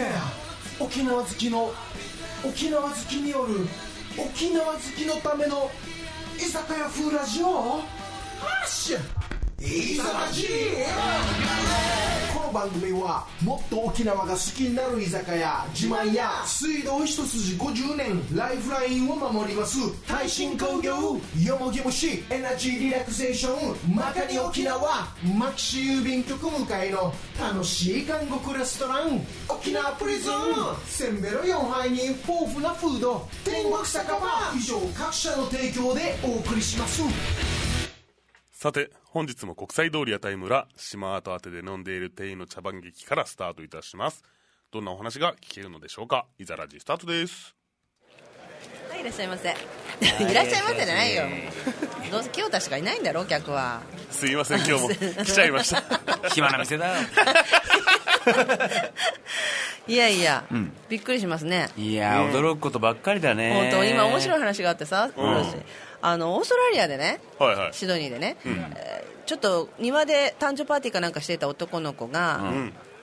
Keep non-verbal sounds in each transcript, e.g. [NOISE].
酒屋沖縄好きの沖縄好きによる沖縄好きのための居酒屋風ラジオ？ハッシュいざまじこ番組はもっと沖縄が好きになる居酒屋自慢や水道一筋50年ライフラインを守ります。耐震工業よもぎ虫エナジーリラクゼーションまかに沖縄マキシ郵便局向かいの楽しい韓国レストラン沖縄プリズン。せんべろ4杯に豊富なフード天国酒場。以上各社の提供でお送りします。さて、本日も国際通り屋台村、島跡宛てで飲んでいる店員の茶番劇からスタートいたします。どんなお話が聞けるのでしょうか？いざラジスタートです。はい、いらっしゃいませ。[LAUGHS] いらっしゃいませじゃないよ。どうせ清田しかいないんだろ、客は。すいません、今日も [LAUGHS] 来ちゃいました。暇な店だよ [LAUGHS] いやいや、びっくりしますね。いやー驚くことばっかりだね本当今面白い話があってさ、私あのオーストラリアでね、はいはい。シドニーでね、えーちょっと庭で誕生パーティーかなんかしていた男の子が、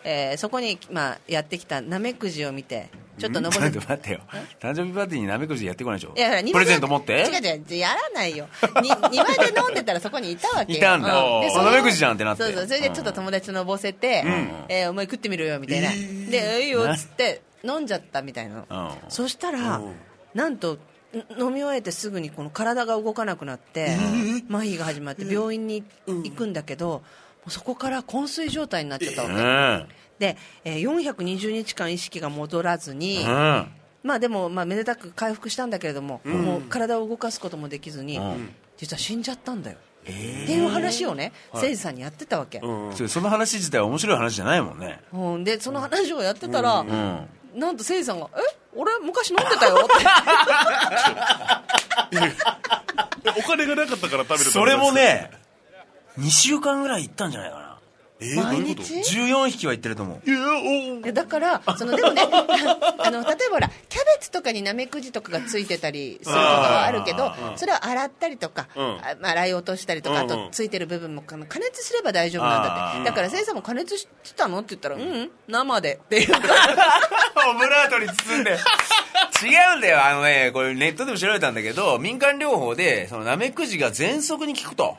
えーそこに、まあ、やってきたナメクジを見て、ちょっと [LAUGHS] ちょ登るっと。待ってよ。誕生日パーティーにナメクジやってこないでしょ？いやほら庭でプレゼント持って？違う違うやらないよ。に庭で飲んでたらそこにいたわけよ。いたんだ。でそのあナメクジじゃんってなって。そうそうそれでちょっと友達とのぼせて、えーお前食ってみろよみたいな、でいいよっつって飲んじゃったみたいなの、うん。そしたら、なんとん飲み終えてすぐにこの体が動かなくなって、麻痺が始まって病院に行くんだけど、もうそこから昏睡状態になっちゃったわけ、うん。で、えー420日間意識が戻らずに、うん。まあでも、まあ、めでたく回復したんだけれども、もう体を動かすこともできずに、実は死んじゃったんだよ、っていう話をね、誠司さんにやってたわけ、その話自体は面白い話じゃないもんね。うん。でその話をやってたら、んなんと誠司さんが「え？俺昔飲んでたよ」って。[LAUGHS] お金がなかったから食べるそれも。ね2週間ぐらい行ったんじゃないかなえ毎日？14匹は行ってると思う。いや、だからそのでもね [LAUGHS] あの例えばほらキャベツとかにナメクジとかがついてたりすることはあるけどそれを洗ったりとか、ん。あまあ洗い落としたりとか、うんうん。あとついてる部分も加熱すれば大丈夫なんだって。だからせいさんも加熱してたの？って言ったら「うん、うん、生で」っていうか。[LAUGHS] オブラートに包んで。違うんだよ。あのねこれネットでも調べたんだけど民間療法でそのナメクジが喘息に効くと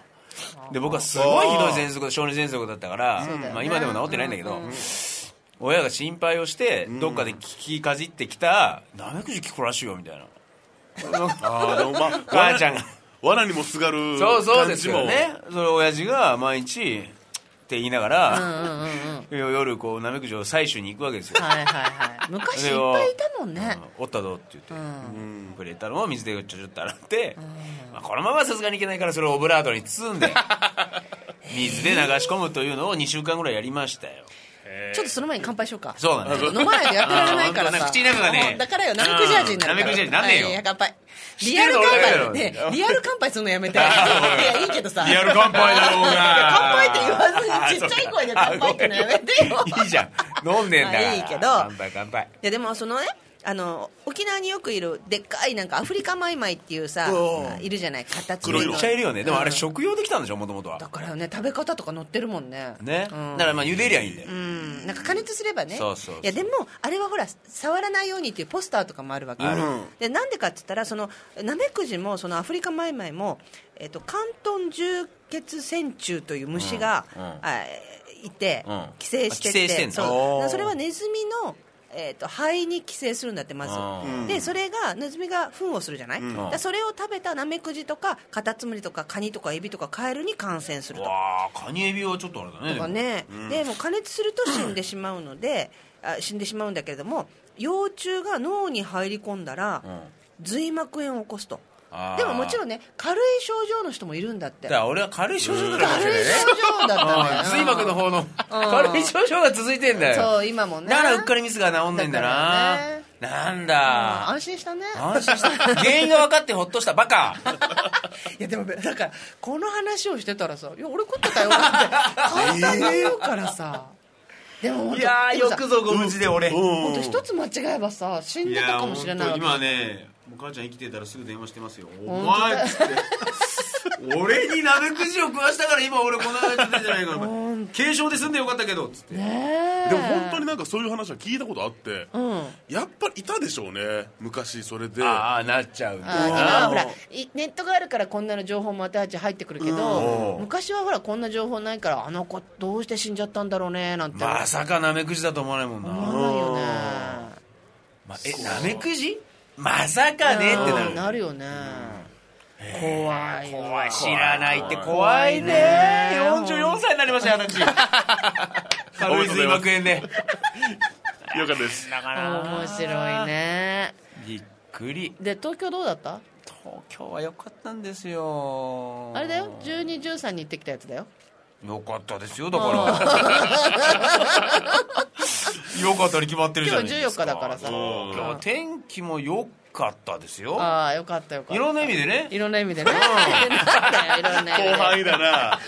で僕はすごいひどい喘息で小児喘息だったから、まあ、今でも治ってないんだけど、親が心配をしてどっかで聞きかじってきたナメクジ効くらしいよみたいな。ああ、でもまあ、[LAUGHS] 母ちゃんが。罠にもすがるそうそうです感じも。よねそれ親父が毎日って言いながら、[LAUGHS] 夜こうナメクジを採取に行くわけですよ。はいはいはい。昔いっぱいいたもんね。おったどって言って、くれたのを水でちょちょっと洗って、まあ、このままはさすがにいけないからそれをオブラートに包んで [LAUGHS] 水で流し込むというのを2週間ぐらいやりましたよ。ちょっとその前に乾杯しようか。そうなんだよ飲まないとやってられないからさ。口の中がねうんだからよ。ナメクジ味になるから。ナメクジ味なんねえよ。乾杯リアル乾杯ね。リアル乾杯するのやめて。[LAUGHS] いやいいけどさ。リアル乾杯だろうが。乾杯って言わずにちっちゃい声で乾杯ってのやめてよ。いいじゃん。飲んでんだいいけど。乾杯乾杯。いやでもそのねあの沖縄によくいるでっかいなんかアフリカマイマイっていうさいるじゃない形黒いのめっちゃいるよね。でもあれうん食用できたんでしょもともとは。だからね食べ方とか載ってるもんね。ね、うん。だからまあ茹でりゃいいんだよ、うん、なんか加熱すればね。そうそうそう。いやでもあれはほら触らないようにっていうポスターとかもあるわけ。あるでなんでかって言ったらそのナメクジもそのアフリカマイマイも、えっと関東重血線虫という虫が、うん。うん。あいて、うん。寄生してあ寄生してんのそそれはネズミのえー、と肺に寄生するんだってまうんずでそれがネズミが糞をするじゃない、だからそれを食べたナメクジとかカタツムリとかカニとかエビとかカエルに感染すると。カニエビはちょっとあれだねとかね、でも。加熱すると死んでしまうので、あ死んでしまうんだけれども幼虫が脳に入り込んだら、髄膜炎を起こすとでももちろんね軽い症状の人もいるんだって。だから俺は軽い症状だから軽い症状だったね髄膜の方の軽い症状が続いてんだよ。そう今もね。だからうっかりミスが治んねんだななんあだ安心したね。安心した。原因が分かってほっとしたバカ。[LAUGHS] いやでもだからこの話をしてたらさ「いや俺食ってたよ」って。簡単に言うからさ、でもいやよくぞご無事で俺。本当一つ間違えばさ死んでたかもしれない今ねもう母ちゃん生きてたらすぐ電話してますよ。お前っつって。俺にナメクジを食わしたから今俺こんな感じじゃないか。お前本軽症で済んでよかったけどっつって。でも本当になんかそういう話は聞いたことあって、うん。やっぱりいたでしょうね昔それで。ああなっちゃうあほらいネットがあるからこんなの情報も私たち入ってくるけどうん。昔はほらこんな情報ないからあの子どうして死んじゃったんだろうねなんて。まさかナメクジだと思わないもんな、思わないよね。まえナメクジまさかねってなる。うん。なるよね。怖いよ怖い。知らないって。怖いね。44歳になりましたよ私。[LAUGHS] 軽い髄膜炎で。よかったです。だから面白いね。びっくり。で東京どうだった？東京は良かったんですよ。あれだよ。1213に行ってきたやつだよ。よかったですよだからよかったに決まってるじゃ今日ないですか。14日だからさ。今日は天気も良かったですよ。ああよかったよかった。いろんな意味でね。いろんな意味でね。なん。だよいろんな意味で後半いだな。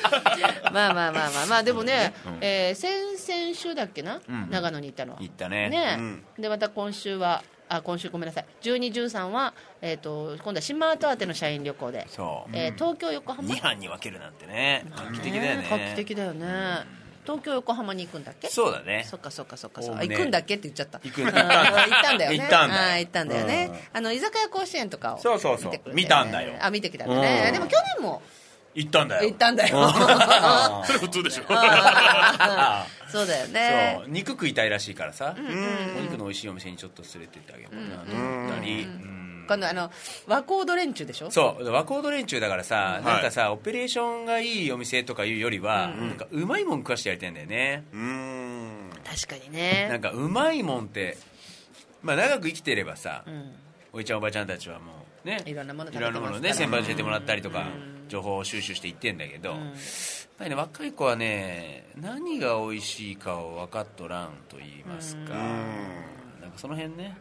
まあまあまあまあまあ。でもね、えー先々週だっけな、ん。長野に行ったの。は行ったね。ね、うん。でまた今週はあ今週ごめんなさい。1213は、えー、と今度は新マート宛ての社員旅行で、そう。えー東京横浜？2班に分けるなんてね。画期的だよね。画期的だよね、東京横浜に行くんだっけ？そうだね。そっかそっかそっか。そっか、ね行くんだっけって言っちゃった。行くうん [LAUGHS] 行ったんだよね。行ったんだよ。あー行ったんだよね、あの居酒屋甲子園とかをそうそうそう。見たんだよ。あ見てきたんだね、うん。でも去年も。行ったんだよ。行ったんだよ。[LAUGHS] それ普通でしょ。あ [LAUGHS] そうだよあね。そう。肉食いたいらしいからさ。お肉の美味しいお店にちょっと連れてってあげようかなと思ったり。うん今度あの和コード連中でしょ？そう。和コード連中だからさ、ん。なんかさオペレーションがいいお店とかいうよりは、なんかうまいもん食わしてやりたいんだよね、うーん。確かにね。なんかうまいもんってまあ長く生きてればさ、ん。おいちゃんおばちゃんたちはもうねいろんなもの食いべてますから。ろんなものね先輩教えてもらったりとか、情報を収集していってんだけど、やっぱりね若い子はね何が美味しいかを分かっとらんと言いますか、なんかその辺ね、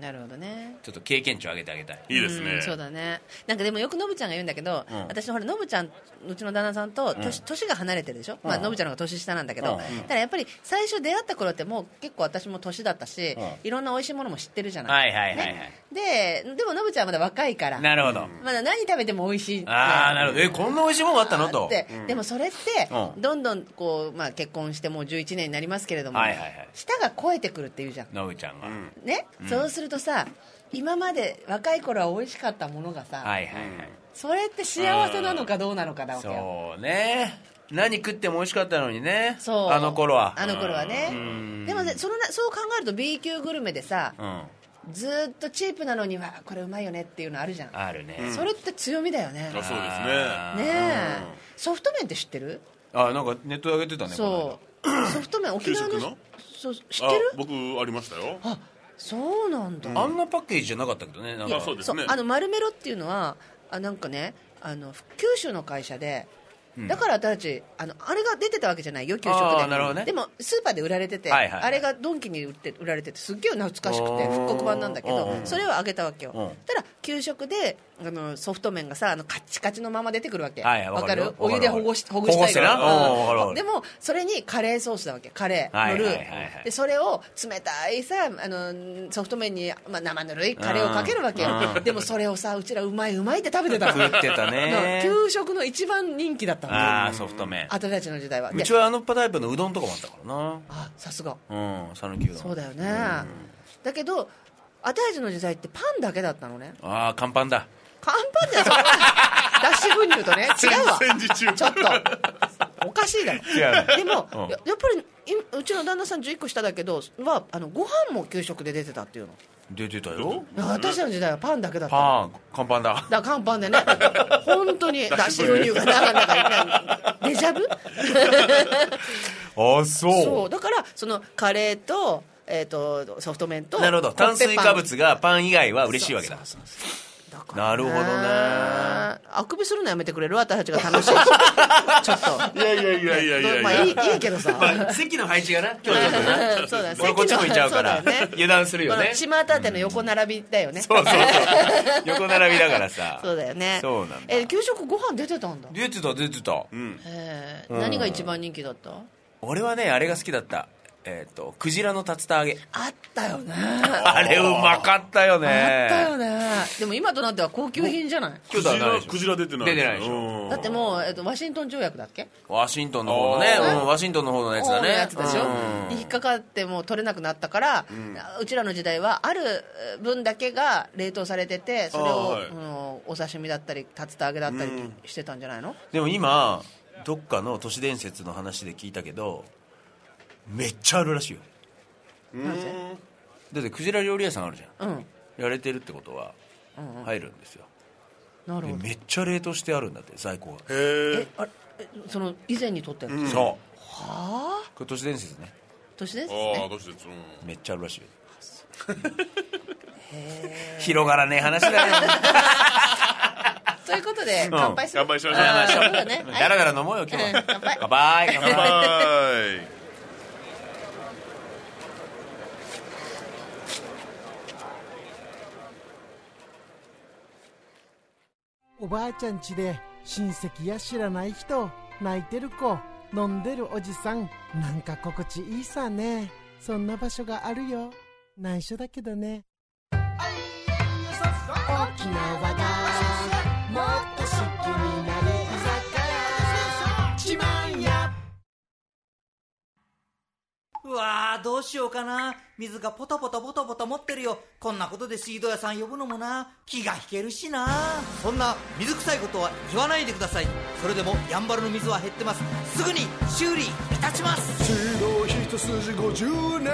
なるほどね。ちょっと経験値を上げてあげたい。いいですね。うんそうだね。なんかでもよくノブちゃんが言うんだけど、うん。私ほらノブちゃんうちの旦那さんと年,、年が離れてるでしょ、まあ、うん。ノブちゃんの方が年下なんだけど、うん。だからやっぱり最初出会った頃ってもう結構私も年だったし、うん。いろんな美味しいものも知ってるじゃない、はいはいはいはい、ね。ででもノブちゃんはまだ若いから。なるほど、まだ何食べても美味しいああなるほど。えこんな美味しいもんがあったの？とってでもそれって、うん。どんどんこう、まあ、結婚してもう11年になりますけれども、はいはいはい。舌が超えてくるっていうじゃん。のぶちゃんが、ね、そうするとさ今まで若い頃は美味しかったものがさ、はいはいはい、それって幸せなのかどうなのかだわけよ。そうね。何食っても美味しかったのにね。そう。あの頃は。あの頃はね。ん。でもねそのなそう考えると B 級グルメでさうん。ずーっとチープなのにはこれうまいよねっていうのあるじゃん。あるね、それって強みだよね。ねあそうですね。あー。え。ソフト麺って知ってる？あなんかネットで上げてたねそう。[COUGHS] ソフト麺沖縄のそう知ってある僕ありましたよ。あそうなんだ。あんなパッケージじゃなかったけどねなんか。あそうですね。そうあの丸メロっていうのはあなんかねあの九州の会社で、だから私たちあのあれが出てたわけじゃないよ給食で。あーなるほどね。でもスーパーで売られてて、はいはいはい。あれがドンキに売って売られててすっげえ懐かしくて復刻版なんだけどそれをあげたわけよ。うん。たら給食であのソフト麺がさあのカッチカチのまま出てくるわけ。はいわかるよ。お湯でほぐしほぐほぐしてなしたいから。うんわかるわかる。でもそれにカレーソースだわけ。カレーのルはいはいはい。はいー。でそれを冷たいさあのソフト麺に、まあ、生ぬるいカレーをかけるわけよ。うん。でもそれをさうちらうまいうまいって食べてたの。食ってたね。給食の一番人気だったの。ああソフト麺。私たちの時代は。でうちはあのタイプのうどんとかもあったからな。あさすが。うん讃岐うどん。そうだよね。だけど私たちの時代ってパンだけだったのね。ああ乾パンだ。乾パンじゃそれ。脱脂粉乳とね。違うわ。戦時中ちょっと。おかしいだろ。違うでも、うん。ややっぱりいうちの旦那さん11個下だけどはあのご飯も給食で出てたっていうの出てたよ。私たちの時代はパンだけだった。のパン乾パンだ。だ乾パンでね [LAUGHS] 本当に脱脂粉乳がなんかなんかデジャブ？[LAUGHS] あそう。そう。だからそのカレーと,、えー、とソフト麺となるほど。炭水化物がパン以外は嬉しいわけだ。そうそうそうだからなるほどね。あくびするのやめてくれる？私たちが楽しいし。[LAUGHS] ちょっと。いやいやいやいやいやいまあやいいいいけどさ、まあ席の配置がな。[LAUGHS] 今日ちょっとなそうだね。俺こっち向いちゃうから。そうだよね。油断するよね。島縦の横並びだよね、そうそうそう。[LAUGHS] 横並びだからさ。そうだよね。そうなんだ。え給食ご飯出てたんだ。出てた出てた。うん。へえ何が一番人気だった？俺はねあれが好きだったえっ、とクジラの竜田揚げ。あったよね。[LAUGHS] あれうまかったよね。あったよね。でも今となっては高級品じゃない？京都はないでしょクジラ出てない。出てないでしょ。うん。だってもう、えっと、ワシントン条約だっけ？ワシントンの方のね、うん、ワシントンの方のやつだね。のやつでしょ、うん。引っかかってもう取れなくなったから、うちらの時代はある分だけが冷凍されててそれを、はい。うんお刺身だったり竜田揚げだったりしてたんじゃないの、でも今どっかの都市伝説の話で聞いたけどめっちゃあるらしいよ。なぜだってクジラ料理屋さんあるじゃん。うん。やれてるってことは入るんですよ、なるほど。でめっちゃ冷凍してあるんだって在庫が、へええあれ？えその以前に撮ってるの、そう。はあ？これ都市伝説ね。都市伝説ああねどうしてうん。めっちゃあるらしいよ。広がらねえ話だよ [LAUGHS] ということでん。乾杯する、乾杯しましょう。あーそうだね。だらだら飲もうよ今日は。うん。乾杯。乾杯。乾乾杯 [LAUGHS] おばあちゃんちで親戚や知らない人泣いてる子飲んでるおじさんなんか心地いいさね。そんな場所があるよ。内緒だけどね。沖縄がうわーどうしようかな。水がポタポタポタポタ持ってるよ。こんなことで水道屋さん呼ぶのもな。気が引けるしな。そんな水臭いことは言わないでください。それでもやんばるの水は減ってます。すぐに修理いたします。指導一筋50年。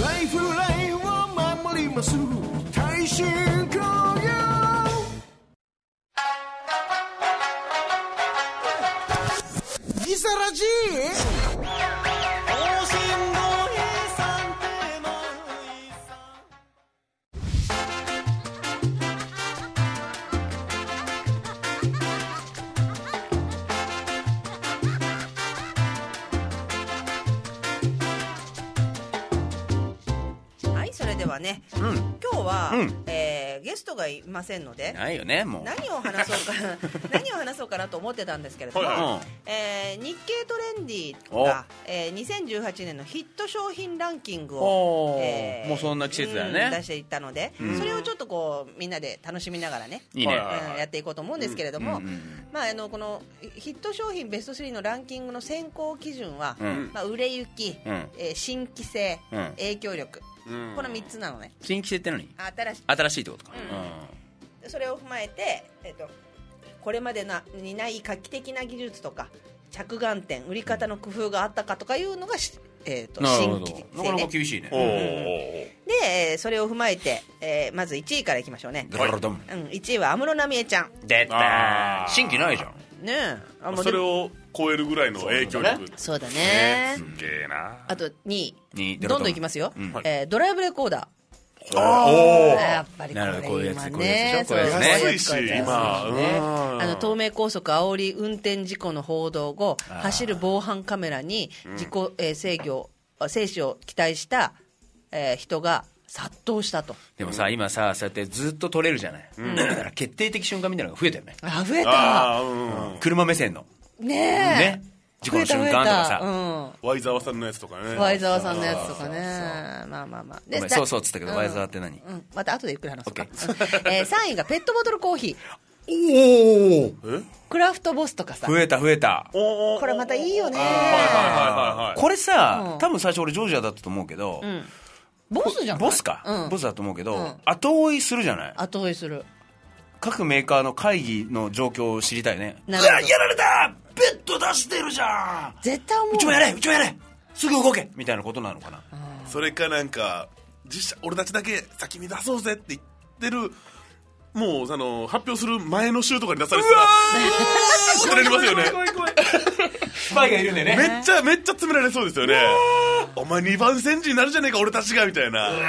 ライフラインを守ります。耐震工ませんのでないよねもう。何を話そうか [LAUGHS] 何を話そうかなと思ってたんですけれども、はいはえー日経トレンディお。が、えー2018年のヒット商品ランキングおを、ーもうそんな季節だよね。うん出していったので、それをちょっとこうみんなで楽しみながらねいいね。うんやっていこうと思うんですけれども、うんうんまあ、あのこのヒット商品ベスト3のランキングの選考基準は、うん。まあ、売れ行き、うん。えー新規性、うん。影響力、うん。この3つなのね。新規性って何？新しい。新しいってことか、それを踏まえて、えっと、これまでなにない画期的な技術とか着眼点売り方の工夫があったかとかいうのがし、えっとなるほど。新規性なかなかね厳しいね。おおで、えー。それを踏まえて、えーまず1位からいきましょうね、ドロドンう。ん、1位は安室奈美恵ちゃん。出た新規ないじゃん。ねえあそれを超えるぐらいの影響力。そうだね。すげえな。あと2位。にどんどんいきますよ、うん。えードライブレコーダおー。やっぱりこなるほどこういうれやつ今ねこういうやつね。そう安いしこういうやつ今ねうん。あの東名高速煽り運転事故の報道後走る防犯カメラに自己、えー制御あ生死を期待した、えー人が殺到したと。でもさ今さそうやってずっと撮れるじゃない、だから決定的瞬間みたいなのが増えたよね。あ増えた。車目線の。ねえ。ね事故の瞬間とかさ。増ワイザワさんのやつとかね。ワイザワさんのやつとかね。まあまあまあ。そうそうっつったけどワイザワって何？うん。また後でゆっくり話そうか、えー、3位がペットボトルコーヒー。おおえクラフトボスとかさ。増えた増えた。おこれまたいいよね。はいはいはいはいはい。これさ、うん。多分最初俺ジョージアだったと思うけど、うん。ボスじゃんボスか、うん、ボスだと思うけど、うん。後追いするじゃない？後追いする。各メーカーの会議の状況を知りたいね。うわやられたベッド出してるじゃん。絶対思う。うちもやれうちもやれ。すぐ動け。みたいなことなのかな。それかなんか実写俺たちだけ先に出そうぜって言ってるもうその発表する前の週とかに出されてたらうわー。ってなりますよね。スパイがいるんだよめっちゃめっちゃ詰められそうですよね。お前2番煎じになるじゃねえか俺たちがみたいな。怖いな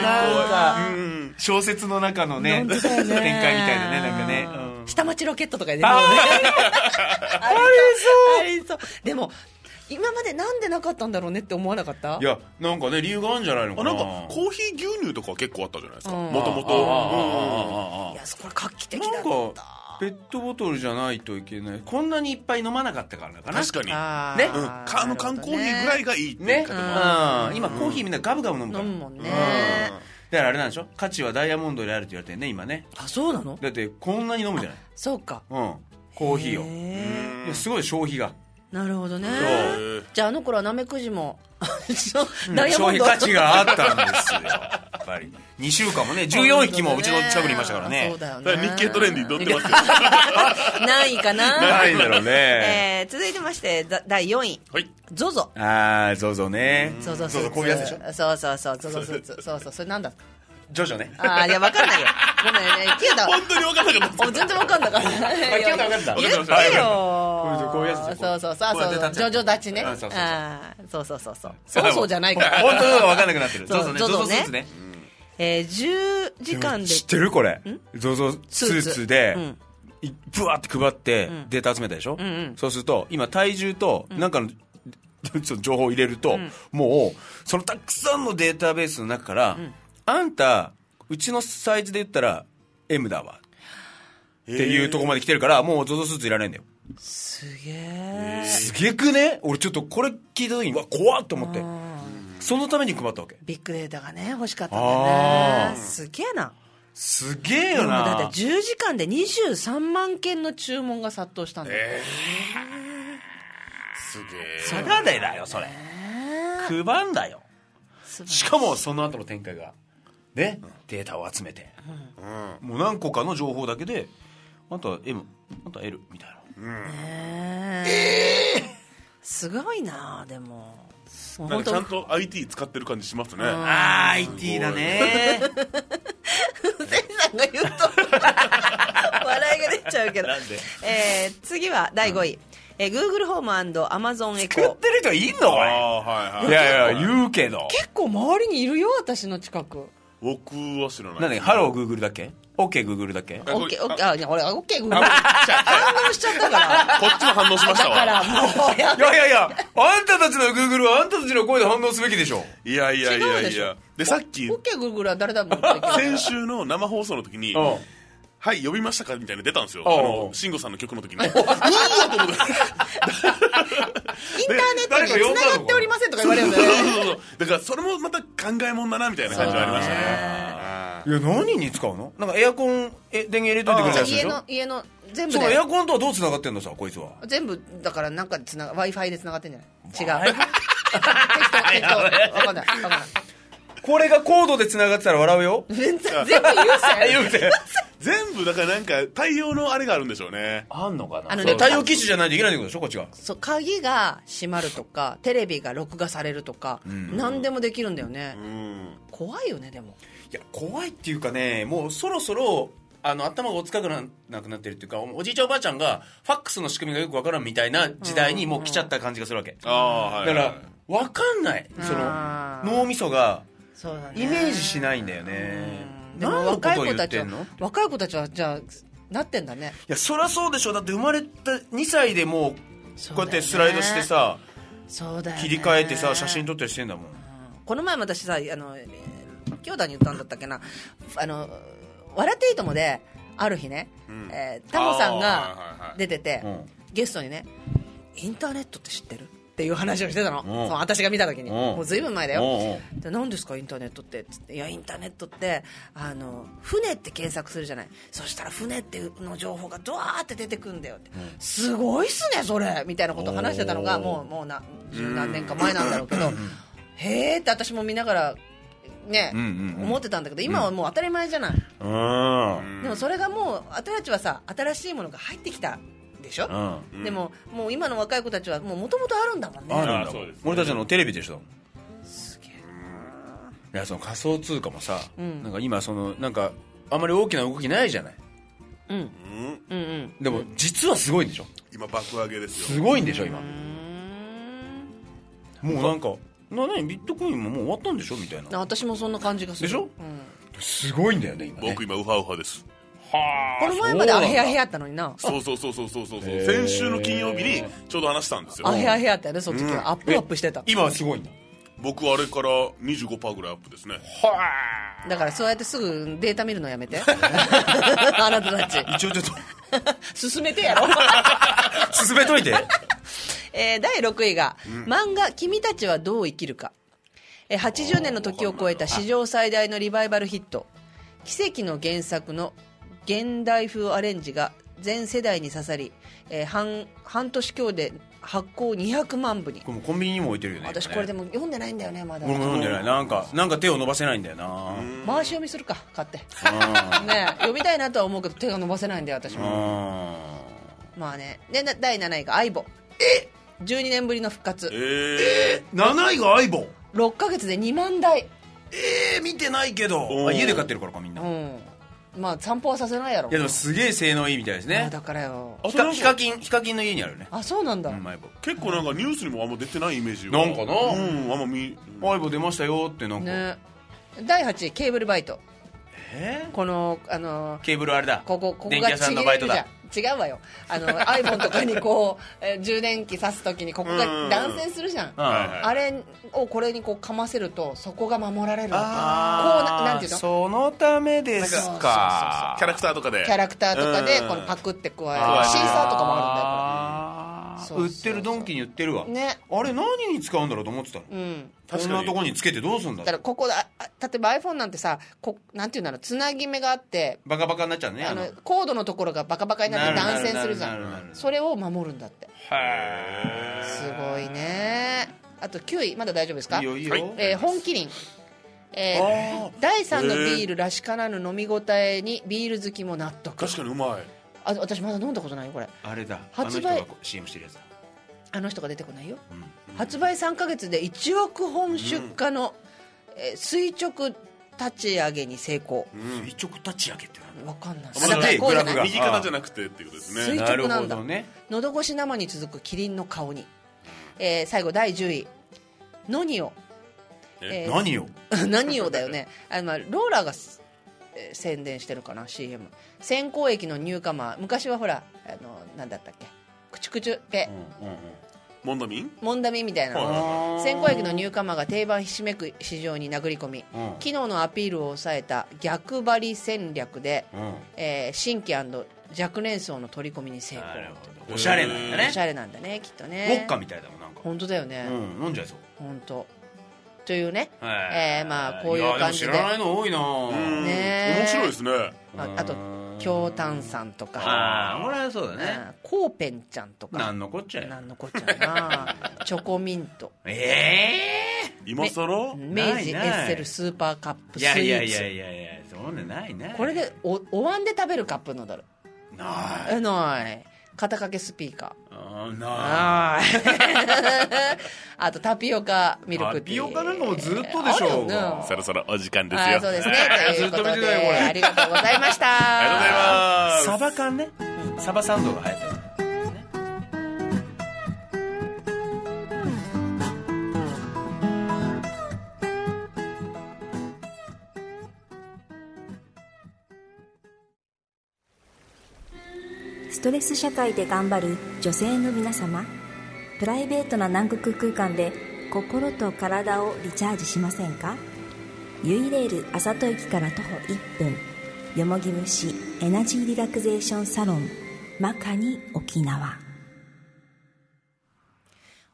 んか怖いうん。小説の中のね。展開みたいなねなんかね、うん下町ロケットとかで出てるよね [LAUGHS] ありそう。ありそう。でも今までなんでなかったんだろうねって思わなかった？いやなんかね理由があるんじゃないのかな。あなんかコーヒー牛乳とかは結構あったじゃないですか。うん。もともといやこれ画期的だった。かペットボトルじゃないといけない。こんなにいっぱい飲まなかったからかな。確かに。ね。うん、かあの缶コーヒーぐらいがいいっていうね、方もうん、今コーヒーみんなガブガブ飲むから。飲むもんねだからあれなんでしょ？価値はダイヤモンドであるって言われてるね今ね。あそうなの？だってこんなに飲むじゃない。そうか。うん。コーヒーを。すごい消費が。ーなるほどね。じゃああの頃はナメクジも消費価値があったんですよやっぱり。2週間もね14匹もうちの近くにいましたからね。そうだよね。日経トレンディーってますよ。[LAUGHS] 何位かな。何位だろうね、えー、続いてまして第4位、はい、ゾゾ。ああゾゾね。ゾゾスーツ。そうそうそうそうそうそうそうそう。そうそうそうそうそう。それそだ？そうジョジョね。ああいや分かんないよ。ごめんね。聞いた本当に分からなかった。お全然分かんなかった。聞いた分かった言ってよ。こういうやつそうそうそう。ジョジョ立ちね。あそうそうそう。そうそうそうそう。そうそうじゃないから。本当のが分かんなくなってる。そうゾゾね。ゾゾね。ゾゾスーツね。えー10時間で。知ってるこれ。ゾゾスーツ。でうん。いブワーって配ってデータ集めたでしょ、んうん。そうすると今体重となんかの [LAUGHS] 情報を入れると、もうそのたくさんのデータベースの中から、あんたうちのサイズで言ったら M だわ。っていうところまで来てるからもう ZOZO スーツいらないんだよ。すげえすげくね？俺ちょっとこれ聞いた時にうわ怖っと思って。そのために配ったわけ。ビッグデータがね欲しかったんだよね。すげえな。すげえよなだって10時間で23万件の注文が殺到したんだよ、すげえ。サガデだよそれ。配んだよ。しかもその後の展開がねデータを集めて、もう何個かの情報だけであとは M あとは L みたいな。ねえすごいなでも。なんかちゃんと IT 使ってる感じしますね。あ IT だね。[LAUGHS] さんが言うと笑いが出ちゃうけど。えー次は第5位、えー Google ホーム &Amazon エコ作ってる人いんの？これああはいはい。いやいや言うけど。結構周りにいるよ私の近く僕は知らない。なんだっけハローグーグルだっけ OK グーグルだっけあこれ OK OK あいや俺 OK 反応しちゃったから。こっちも反応しましたわ。だからもうやいやいやいやあんたたちのグーグルはあんたたちの声で反応すべきでしょいやいやいや違うでしょ。いやでさっき OK グーグルは誰だもん先週の生放送の時にうんはい呼びましたか？みたいなの出たんですよ。あの慎吾さんの曲の時に。う。わーと思って。インターネットに繋がっておりませんとか言われるんだよね。そうそうそうだからそれもまた考えもんだなみたいな感じはありましたね。あいや何に使うの？なんかエアコンえ電源入れといてくれるやつで家しょ？の家の全部エでアコンとはどう繋がってんのさこいつは全部だからなんか w i f i でつながってんじゃない違う適当適当わかんないわかんないこれがコードで繋がってたら笑うよ全然全部優先言うて全部だからなんか対応のあれがあるんでしょうね。あんのかな？あのね対応機種じゃないといけないってことでしょこっちが。そう鍵が閉まるとかテレビが録画されるとか、何でもできるんだよね、うん。怖いよねでも。いや怖いっていうかねもうそろそろあの頭がおつかくななくなってるっていうかおじいちゃんおばあちゃんがファックスの仕組みがよくわからんみたいな時代にもう来ちゃった感じがするわけ、ああはいだからはいわかんない。その脳みそがイメージしないんだよねでも若い子たちは若い子たちはじゃあなってんだね。やそりゃそうでしょ。だって生まれた2歳でもうこうやってスライドしてさ、そうだよね。切り替えてさ写真撮ったりしてんだもん。この前も私さあのえー兄弟に言ったんだったっけな。あの「笑っていいとも」である日ね、えータモさんあーはいはいがはい。出てて、うん。ゲストにね「インターネットって知ってる?」っていう話をしてたの、ん。その私が見た時に、うん。もうずいぶん前だよ、うんで何ですかインターネットって？つって。いやインターネットってあの船って検索するじゃない。そしたら船っていうの情報がドワーって出てくんだよって、すごいっすねそれ！みたいなことを話してたのがもうもうな十何年か前なんだろうけど。へえって私も見ながらね、うんうんうん。思ってたんだけど今はもう当たり前じゃない、うん。でもそれがもう私たちはさ新しいものが入ってきたでしょ、うんでももう今の若い子たちはもう元々あるんだもんね。あるんだあそうですね。俺たちのテレビでしょ。いやその仮想通貨もさ、ん。なんか今そのなんかあんまり大きな動きないじゃない？うん。うん。でも実はすごいんでしょ？今爆上げですよ。すごいんでしょ今。うーん。もうなんかな何ビットコインももう終わったんでしょ？みたいな。あ私もそんな感じがする。でしょ？うん。すごいんだよね今ね。僕今ウハウハですこの前までアヘアヘアあったのにな。そうそうそうそうそうそう先週の金曜日にちょうど話したんですよ。アヘアヘアってねその時うん。はアップアップしてた。今はすごいんだ僕あれから25%ぐらいアップですね。だからそうやってすぐデータ見るのやめて。[LAUGHS] あなたたち。一応ちょっと。[LAUGHS] 進めてやろ [LAUGHS] 進めといて。えー第6位が、漫画「君たちはどう生きるか」えー80年の時を超えた史上最大のリバイバルヒット。奇跡の原作の現代風アレンジが全世代に刺さり、えー半半年強で発行200万部に。これもコンビニにも置いてるよね私これでも読んでないんだよねまだ。俺も読んでない。なんかなんか手を伸ばせないんだよな。回し読みするか買って。うん。ね読みたいなとは思うけど手が伸ばせないんだよ私も。うまあね。でな第7位が「相棒」え12年ぶりの復活。えん7位が相棒6ヶ月で2万台。えー、見てないけど。家で飼ってるからかみんな。ういんまあ散歩はさせないやろ。やでもすげえ性能いいみたいですね。あだからよ。あヒカヒカキンヒカキンの家にあるね。あそうなんだ、うん相棒結構なんかニュースにもあんま出てないイメージがなんかな？うんあんま見相棒出ましたよってなんか、ね。第8位ケーブルバイト。えこのあのケーブルあれだ。ここここ電気屋さんのバイトだ。ん違うわよ。あの iPhone とかにこう、えー充電器挿す時にここが断線するじゃん。あれをこれにこうかませるとそこが守られるこうななんていうの？そのためですそうそうそうかキャラクターとかで。キャラクターとかでうん。このパクって加える。シーサーとかもああーそうそう売ってるドンキに売ってるわ。ね。あれ何に使うんだろうと思ってたの？うん。こんなとこにつけてどうすんだだからここだあ例えば iPhone なんてさこなんていうんだろう？つなぎ目があってバカバカになっちゃうねあのコードのところがバカバカになって断線するじゃん。それを守るんだって。へすごいね。あと9位まだ大丈夫ですか？いいよいいよ、はい。えー本麒麟。えー第3のビールらしからぬ飲み応えにビール好きも納得。確かにうまいあ私まだ飲んだことないよこれ。あれだ。発売。あの人が CM してるやつだ、あの人が出てこないよ。うん。発売3か月で1億本出荷の、えー垂直立ち上げに成功。うん。垂直立ち上げってわかんない。まあこうじゃない？右肩じゃなくてっていうことです垂ね直なんだ。なるほどね。喉越し生に続くキリンの顔に、えー最後第10位。ノニオ、ええー何よ [LAUGHS] 何をだよね。あのまあローラーが宣伝してるかな CM 先行液のニューカマー。昔はほらあのなんだったっけ？クチュクチュペ。モンダミン？モンダミみたいなはい先行液のニューカマーが定番ひしめく市場に殴り込み。うん。機能のアピールを抑えた逆張り戦略で、うん。えー新規若年層の取り込みに成功。おしゃれなんだね。おしゃれなんだねきっとウねォッカみたいだもんなんか。本当だよね、うん。飲んじゃいそう。本当というね、へえーまあこういう感じで。やも知らないの多いな。うん。ね面白いですね。ああと京丹さんとか。ああこれはそうだね。あコーペンちゃんとか。なんのこっちゃよ。なんのこっちゃな。[LAUGHS] チョコミント。え今更？明治エッセルスーパーカップえスイーツ。いやいやいやいやいやそんなないないこれでおお椀で食べるカップヌードル。ない。えない肩掛けスピーカー。あーないあー。[LAUGHS] あとタピオカミルクティータピオカなんかもうずっとでしょう。ね。そろそろお時間ですよ。あーそうですね。ということずっと見てでありがとうございました。ありがとうございます。サバ缶ね。サバサンドが流行ってストレス社会で頑張る女性の皆様プライベートな南国空間で心と体をリチャージしませんか？ユイレール朝戸駅から徒歩1分よもぎ虫エナジーリラクゼーションサロンマカニ沖縄。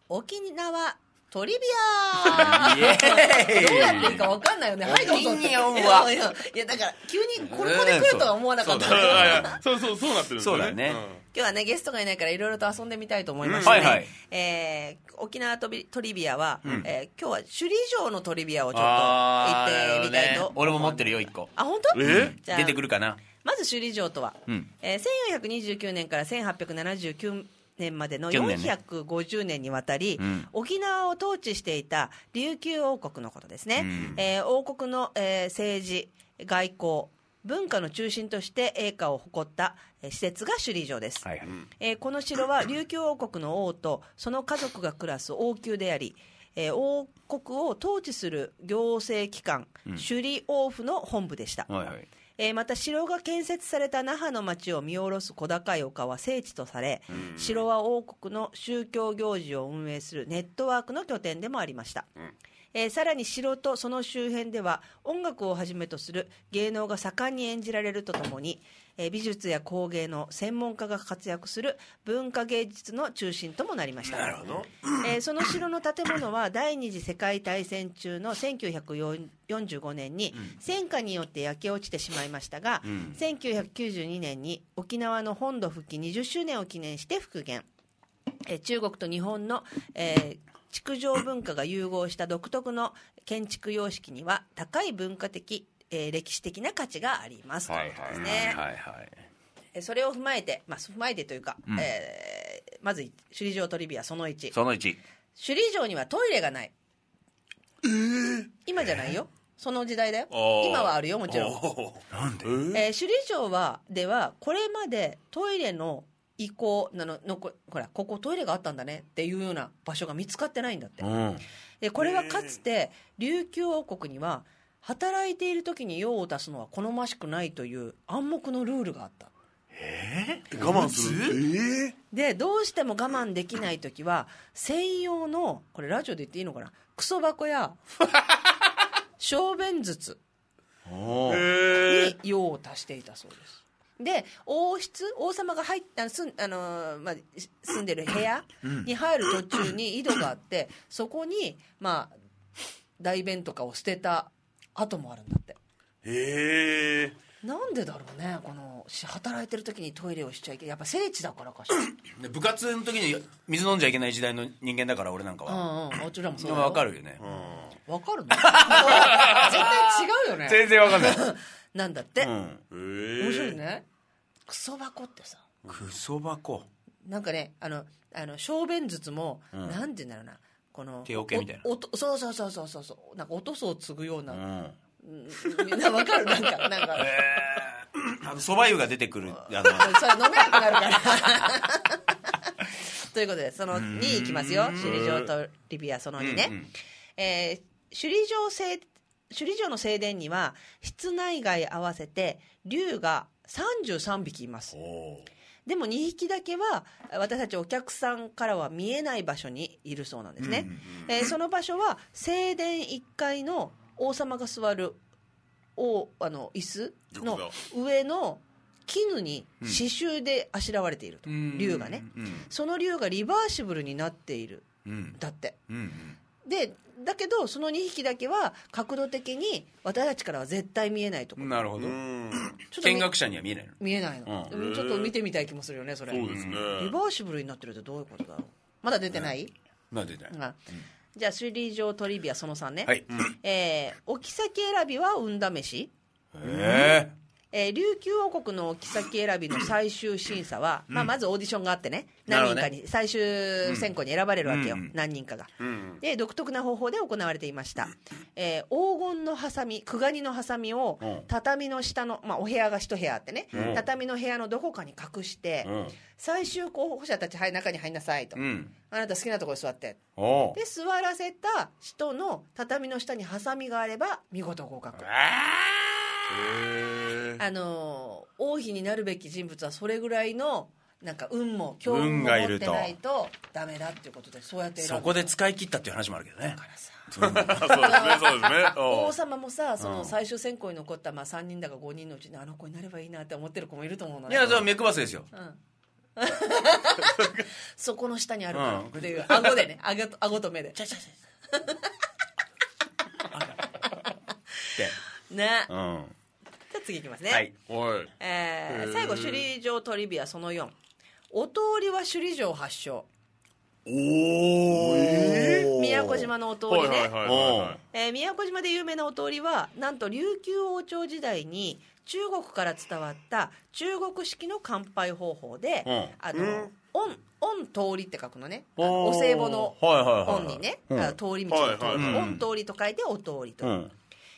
沖縄トリビア。[LAUGHS] どうやっていいか分かんないよね。はいどうぞ。いやだから急にこれこで来るとは思わなかった、[LAUGHS] そう。そうそうそうなってるんですよね。そうだね。ん。今日はねゲストがいないからいろいろと遊んでみたいと思いまして、ね。うんはいはい。えー沖縄トリビアは、ん。えー今日は首里城のトリビアをちょっと行ってみたいと、俺も持ってるよ1個。あ本当？え？じゃあ出てくるかな。まず首里城とは、うん。えー1429年から1879年までの去年ね。450年にわたり、うん。沖縄を統治していた琉球王国のことですね、うん。えー王国の、えー政治外交文化の中心として栄華を誇ったえー施設が首里城です、はいはい。えーこの城は琉球王国の王とその家族が暮らす王宮であり、えー王国を統治する行政機関、首里王府の本部でした、はいはいえーまた城が建設された那覇の町を見下ろす小高い丘は聖地とされ、城は王国の宗教行事を運営するネットワークの拠点でもありました、えーさらに城とその周辺では音楽をはじめとする芸能が盛んに演じられるとともに、えー美術や工芸の専門家が活躍する文化芸術の中心ともなりました。なるほど。えーその城の建物は第二次世界大戦中の1945年に戦火によって焼け落ちてしまいましたが、1992年に沖縄の本土復帰20周年を記念して復元、えー中国と日本の、えー築城文化が融合した独特の建築様式には高い文化的、えー歴史的な価値があります。ということですね。はいはい。えーそれを踏まえて、まあ、踏まえてというか、えーまず首里城トリビアその1その1首里城にはトイレがない、今じゃないよ。その時代だよ。今はあるよもちろん、なんで？えー首里城はではこれまでトイレの移行なののこほらここトイレがあったんだねっていうような場所が見つかってないんだって。うん。でこれはかつて琉球王国には働いている時に用を足すのは好ましくないという暗黙のルールがあった。我慢する？でどうしても我慢できない時は専用のこれラジオで言っていいのかな？クソ箱や [LAUGHS] 小便筒に用を足していたそうですで王室王様が入った住んあのーまあ、し住んでる部屋に入る途中に井戸があってそこにまあ大便とかを捨てた跡もあるんだって。へえなんでだろうねこのし働いてる時にトイレをしちゃいけないやっぱ聖地だからかしら。[COUGHS] で部活の時に水飲んじゃいけない時代の人間だから俺なんかうはんうんもちろんそう分かるよね。わかるの [LAUGHS] 絶対違うよね。全然分かんない。[LAUGHS] なんだって、うん。へえ面白いね。クソ箱ってさ。クソ箱。なんかねあのあの小便術も、なんて言うんだろうな。この手桶みたいな。そうそうそうそうそうそう。なんかおとそを継ぐような、うんみんなわかるなんかなんか。あのそば湯が出てくる。[LAUGHS] あのそれ飲めなくなるから。[LAUGHS] ということでその2いきますよ。首里城とリビアその2ね、うんうん。えー首里城聖首里城の正殿には室内外合わせて竜が33匹います。でも2匹だけは私たちお客さんからは見えない場所にいるそうなんですね、えーその場所は正殿1階の王様が座るおあの椅子の上の絹に刺繍であしらわれていると、竜がね、その竜がリバーシブルになっている。うん。だって。うんでだけどその2匹だけは角度的に私たちからは絶対見えないところ、なるほど。見見学者には見えないの。見えないの、うん。ちょっと見てみたい気もするよねそれ。そうですね。リバーシブルになってるってどういうことだろう。まだ出てない、まあ出てない。あじゃあ首里城トリビアその3ね、はい。えーお妃選びは運試し、ええー琉球王国のお妃選びの最終審査は、まあ、まずオーディションがあってね。何人かに最終選考に選ばれるわけよ、うん。何人かが、うん。で独特な方法で行われていました、えー黄金のハサミクガニのハサミをうん。畳の下の、まあ、お部屋が一部屋あってね、うん。畳の部屋のどこかに隠して、うん。最終候補者たち、はい、中に入んなさいと、うん。あなた好きなところに座って。で座らせた人の畳の下にハサミがあれば見事合格。へえあのー王妃になるべき人物はそれぐらいのなんか運も強運運も持ってないとダメだっていうことでそうやってそこで使い切ったっていう話もあるけどね。からさ。そうですねそうですね。[LAUGHS] 王様もさその最終選考に残ったまあ3人だか5人のうちにあの子になればいいなって思ってる子もいると思うのね。いやそれは目配せですよ。[LAUGHS] そこの下にあるからっていう顎でね。顎と顎と目で。って [LAUGHS] ね。うんじゃあ次いきますね、はい。おい。えー最後首里城トリビアその4お通りは首里城発祥。おお宮古島のお通りね、はいはいはいはいえー宮古島で有名なお通りはなんと琉球王朝時代に中国から伝わった中国式の乾杯方法で、うん。あの、御御通りって書くのね。あおー。お歳暮のはいはいはいはい。御にね、うん。あ通り道の通り、はいはいはい。御通りと書いてお通りと、うん。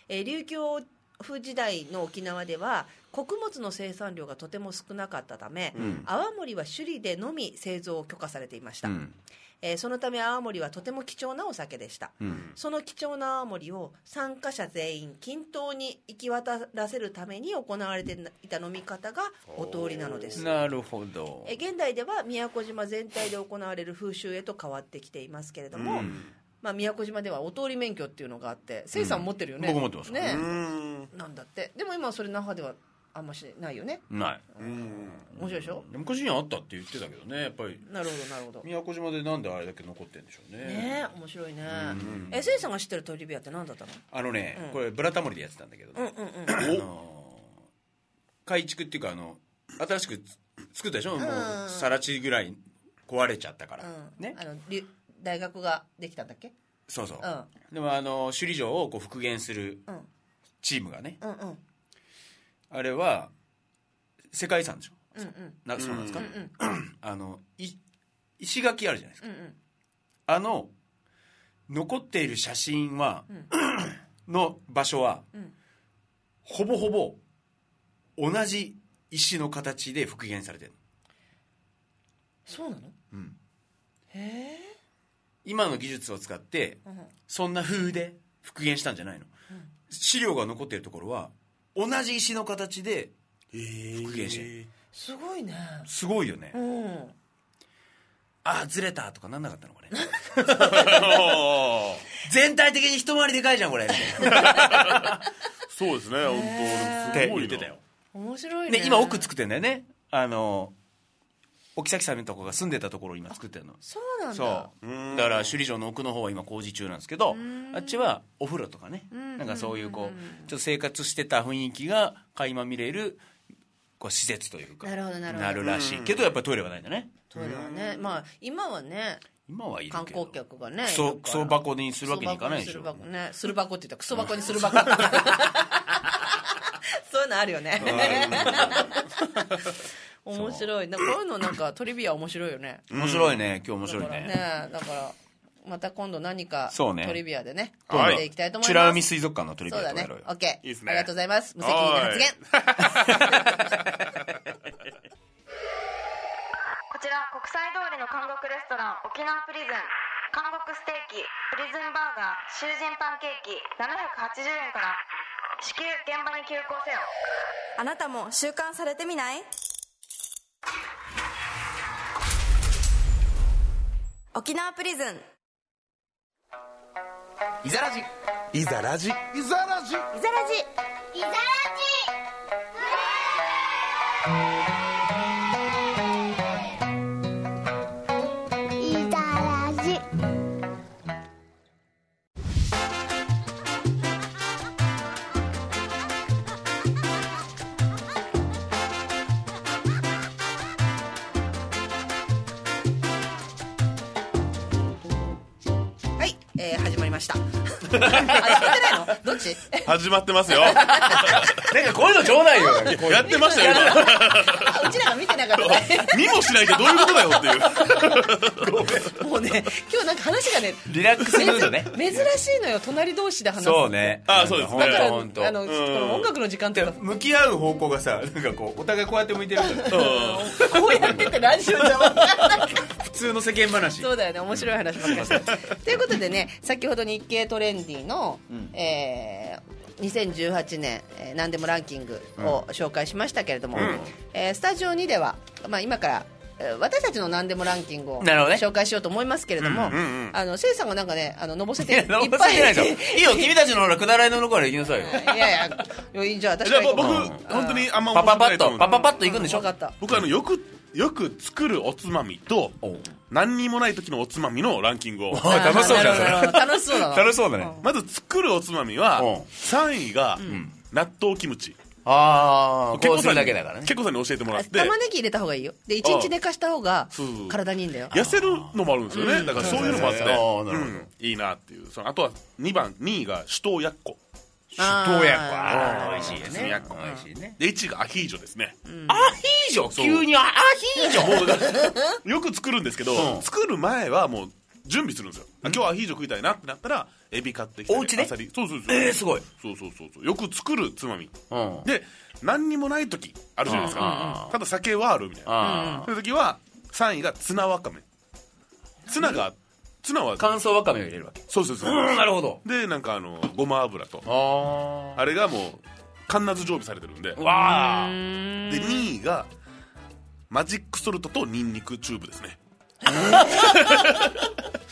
えー琉球王府時代の沖縄では穀物の生産量がとても少なかったため、泡盛は首里でのみ製造を許可されていました、うん。えーそのため泡盛はとても貴重なお酒でした、うん。その貴重な泡盛を参加者全員均等に行き渡らせるために行われていた飲み方がお通りなのです。なるほど。え現代では宮古島全体で行われる風習へと変わってきていますけれども、まあ、宮古島ではお通り免許っていうのがあってせいさん持ってるよね、僕持ってますねうん。なんだって。でも今はそれ那覇ではあんましないよね。ない。面白いでしょ？昔にはあったって言ってたけどねやっぱり。なるほどなるほど。ね宮古島でなんであれだけ残ってるんでしょうね。え面白いね。えせいさんが知ってるトリビアって何だったの？あのね、これブラタモリでやってたんだけど、改築っていうかあの新しくつ作ったでしょ、もうさら地ぐらい壊れちゃったから、うん。ね。あのり大学ができたんだっけ？そうそう、うでもあの首里城をこう復元するうん。チームがね。うんうん。あれは世界遺産でしょ、うんうん。なそうなんですか、うん [CLEARS THROAT] あのい石垣あるじゃないですか、うんうん。あの残っている写真は、[CLEARS THROAT] の場所は、ん。ほぼほぼ同じ石の形で復元されてるそうなの？うん。へえ今の技術を使ってうん。そんな風で復元したんじゃないの、資料が残っているところは同じ石の形で復元してる。すごいね。すごいよね、うん。あずれたとかなんなかったのこれあ全体的に一回りでかいじゃんこれ。ーそうですね。本当すごいな。言ってたよ。面白いね。ね今奥作ってんだよね。あの沖崎さんのとこが住んでたところを今作ってるの。そうなんだ。そう。だから首里城の奥の方は今工事中なんですけどあっちはお風呂とかね。なんかそういうこうちょっと生活してた雰囲気が垣間見れるこう施設というかなるほどなるほど。らしい。けどやっぱりトイレはないんだね。トイレはね。まあ今はね今はいる観けど。光客がねクソクソ箱にするわけにいかないでしょ。クソ箱にする箱ね。する箱って言ったらクソ箱にする箱。[LAUGHS] そういうのあるよね面白い。なこういうのなんか [LAUGHS] トリビア面白いよね。面白いね。今日面白いだからねねだからまた今度何かそうね。トリビアでね今度やっていきたいと思います。美ら海水族館のトリビそうだね。アとかやろうよ。オッケー。いいっすね。ありがとうございます。無責任な発言。[LAUGHS] こちら国際通りの韓国レストラン沖縄プリズン。韓国ステーキプリズンバーガー囚人パンケーキ780円から。至急現場に急行せよ。あなたも習慣されてみない？沖縄プリズン。いざらじいざラジ。いざラジ。いざらじいざらじあやってないの？どっち？始まってますよ。[LAUGHS] なんかこういうのちょうだいよ。[LAUGHS] やってましたよ。あうちらが見てなかった。[LAUGHS] 見もしないでどういうことだよっていう。もうね今日なんか話がねリラックスムードね。珍しいのよ隣同士で話すそうね。あそうです。ねだから本当。あの音楽の時間とか。向き合う方向がさなんかこうお互いこうやって向いてるから。こうやっててラジオじゃ分かんない。普通の世間話。そうだよね。面白い話ばっかりしてる。ということでね先ほど日経トレンディの、えー2018年、えー何でもランキングを紹介しましたけれども、えースタジオ2では、まあ、今からえー私たちの何でもランキングを紹介しようと思いますけれども、あのせいさんがなんかねあののぼせて [LAUGHS] いっぱい。関係ないですよいいよ君たちのほらくだらないのから行きなさいよ。[LAUGHS] いやいやいやじゃあ私じゃあから行こう。僕本当にあんまパパパッとパパパッと行くんでしょ？分かった僕あのよくよく作るおつまみと何にもない時のおつまみのランキングをあ楽しそうじゃ楽しそうだな。楽しそうだね。まず作るおつまみはう。ん3位が納豆キムチ。ああこうするさんにだけだからね。結構さんに教えてもらって。玉ねぎ入れた方がいいよ。で1日寝かした方が体にいいんだよ。痩せるのもあるんですよね。だからそういうのもあって。いいなっていう。そのあとは2番2位が首藤やっこあーどうやっぱあー美味しいよね。美味しいねで1位がアヒージョですね。アヒージョ？急にアヒージョ？[LAUGHS] よく作るんですけど、うん。作る前はもう準備するんですよ、あ今日はアヒージョ食いたいなってなったらエビ買ってきてお家で？そうそうそうえーすごい。そうそうそうそう。よく作るつまみ。うん。で何にもない時あるじゃないですか、ただ酒はあるみたいな、あそういう時は3位がツナわかめツナがツナは。乾燥わかめを入れるわけ。そうそうそう、なるほど。でなんかあのごま油と。ああれがもうかんなず常備されてるんで。あわあ。で2位がマジックソルトとニンニクチューブですね。[LAUGHS]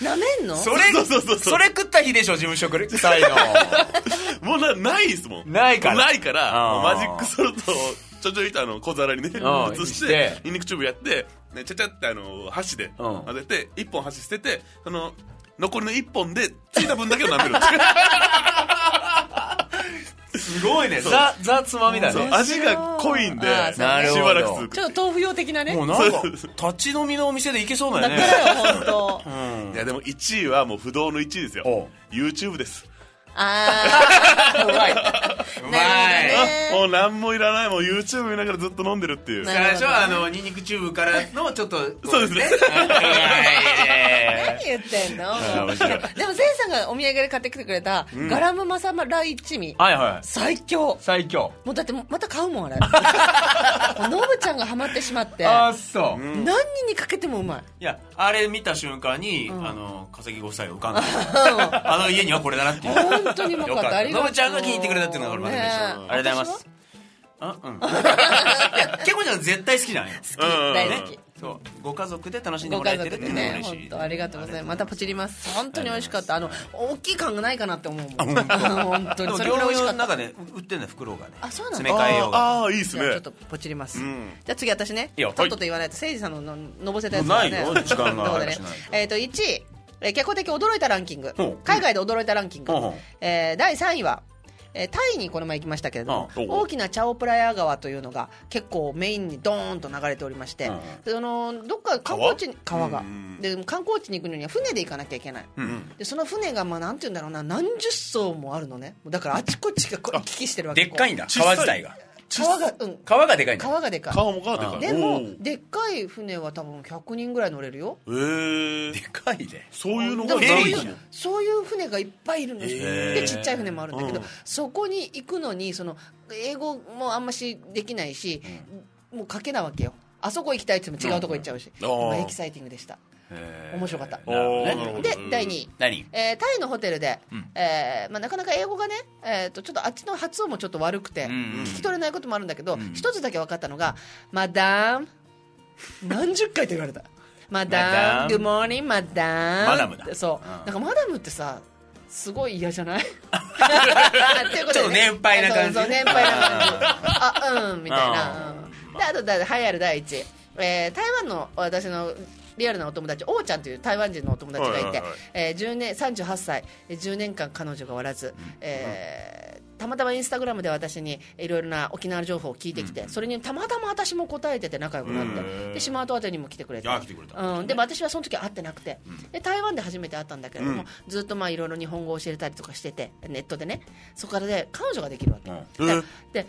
なめんの？それそうそうそうそう。それ食った日でしょ事務所臭いの。[LAUGHS] もうなないですもん。ないから。ないからマジックソルトをちょちょいとあの小皿にねうん移しして。てニンニクチューブやってねちゃちゃってあの箸でうん。混ぜて一本箸捨ててその残りの一本でついた分だけを舐める。っていう。すごいねザザつまみだそうね味が濃いんであーそうね。なるほどしばらく続く。ちょっと豆腐用的なね。もうなんか立ち飲みのお店で行けそうだよね。だからよ本当うん。いやでも1位はもう不動の1位ですよ。YouTube ですあ [LAUGHS] うまい。[LAUGHS] うまい。ねあもう何もいらない。もう YouTube 見ながらずっと飲んでるっていう。な最初はあのニンニクチューブからのちょっとそうですね。何言ってんの？でもせいさんがお土産で買ってきてくれたガラムマサラ一味はいはい。最強。最強。もうだってまた買うもんあれ。[LAUGHS] ノブちゃんがハマってしまって。あそう。何人にかけてもうまい。いやあれ見た瞬間に、ん。あの笠木ご夫妻が浮かんで。あの家にはこれだなっていう本当にうまかった。よありがとうノブちゃんが気に入ってくれたっていうのが俺まず嬉ありがとうございます。あうんいやケコちゃん絶対好きなんよ。好き。大好き。そう。ご家族で楽しんでごもら家族でえてるっていうのがね嬉しい。本当ありがとうございます。またポチります。本当に美味しかった。あの大きい缶がないかなって思うもん。本当。でもにそれぐらい美味しかっで売ってんだよ袋がね。あそうなんだ詰め替えようが。ああいいですね。ちょっとポチります、ん。じゃあ次私ね。とっとと言わないと。誠司さんのののぼせたやつがね。ないよ時間が。[LAUGHS] ね。えっ、と1位えー結構的驚いたランキング。海外で驚いたランキング、えー第3位はえータイにこの前行きましたけれども大きなチャオプラヤ川というのが結構メインにドーンと流れておりまして、うんそのどっか観光地に川が。うんで観光地に行くのには船で行かなきゃいけない、うんでその船がまあなんて言うんだろうな何十艘もあるのね。だからあちこちがこう行き来してるわけ。でっかいんだ川自体が川がうん。川がでかいんだ川がでかい。顔も変わってかでもでっかい船は多分100人ぐらい乗れるよ。えー。でかいでそういうのでがもそういうそういう船がいっぱいいるんですよ、へー。でちっちゃい船もあるんだけど、うん。そこに行くのにその英語もあんましできないし、もう賭けなわけよ。あそこ行きたいって言っても違うとこ行っちゃうし、うん。エキサイティングでした面白かった。おーなるほど。で第2位何？えータイのホテルで、ん。えーまあ、なかなか英語がね、えー、とちょっとあっちの発音もちょっと悪くて、んうん。聞き取れないこともあるんだけど、一つだけ分かったのが「マダム」[LAUGHS] 何十回と言われた「マダム」「グッモーニングマダム」マダムだ。そう、うん。なんかマダムってさすごい嫌じゃない？[LAUGHS] っていうことでね。ちょっと年配な感じ。そうそう年配な感じ。[LAUGHS] あうんみたいな、うん、であとだ栄えある第一。位、えー台湾の私のリアルなお友達王ちゃんという台湾人のお友達がいて、はえー10年38歳。えー10年間彼女がおらず、えーたまたまインスタグラムで私にいろいろな沖縄情報を聞いてきて、それにたまたま私も答えてて仲良くなって、で島跡宛てにも来てくれて。うん、でも私はその時は会ってなくて、で台湾で初めて会ったんだけれども、ずっとまあいろいろ日本語を教えたりとかしててネットでね。そこからで彼女ができるわけ、で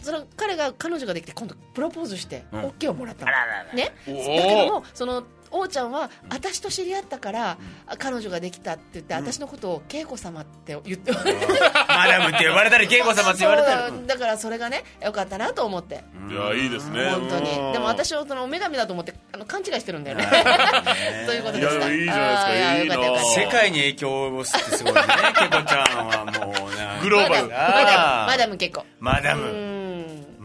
その彼が彼女ができて今度プロポーズしてん。OK をもらったの、あららら。ね、だけどもその王ちゃんは私と知り合ったから、あ彼女ができたって言って、私のことを恵子様って言って [LAUGHS] マダムって呼ばれたり恵子様って言われたり。だからそれがねよかったなと思って。いやいいですね。本当に。うん。でも私をその女神だと思ってあの勘違いしてるんだよね。[LAUGHS] ということでした。いやいいじゃないですか。いいな。世界に影響を及ぼすってすごいねケコちゃんはもうなグローバル。マダムマダムマダム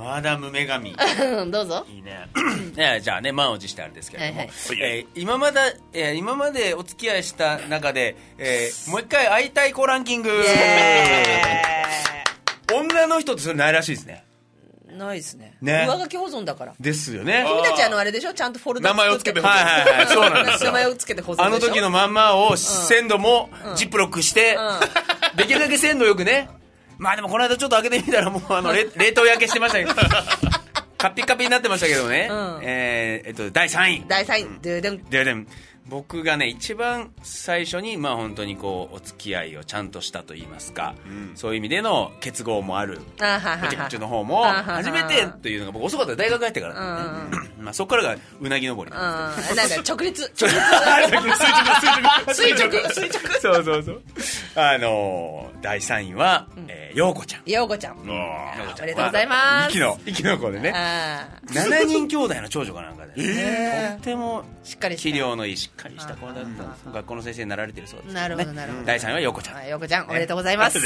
マダム女神。ん [LAUGHS] どうぞ。いいね。[CLEARS THROAT] ねじゃあね満を持してあれですけれども、はいはい。えー今まで、えー今までお付き合いした中で、えーもう一回会いたい子ランキング。女の人ってそれないらしいですね。ないですね。ね。上書き保存だから。ですよね。君たちあのあれでしょ？ちゃんとフォルダ名前をつけてはいはいはい。そうなんですよ。[LAUGHS] 名前をつけて保存あの時のまんまを鮮度もジップロックして、できるだけ鮮度よくねまあでもこの間ちょっと開けてみたらもうあのれ [LAUGHS] 冷凍焼けしてましたけど。カッピカピになってましたけどね、うん。えーえっと第3位。第3位。ドゥドゥンででも僕がね一番最初にまあ本当にこうお付き合いをちゃんとしたと言いますか、そういう意味での結合もあるあはははプチプチの方もあはは初めてというのが僕遅かった大学帰ってから。なんでね、まあそこからがうなぎ登りうんなん。ですなんだ直立。[LAUGHS] けど垂直垂直。そうそうそう。あのー第3位は、えー、陽子ちゃん。ようこちゃん。あおめでとうございます。息の息の子でね。あ7人兄弟の長女かなんかで、ー。とってもしっかり器量のいいしっかりした子だったんです学校の先生になられてるそうですね。なるほどなるほど。第3位は陽子ちゃん。はいようこちゃんおめでとうございます。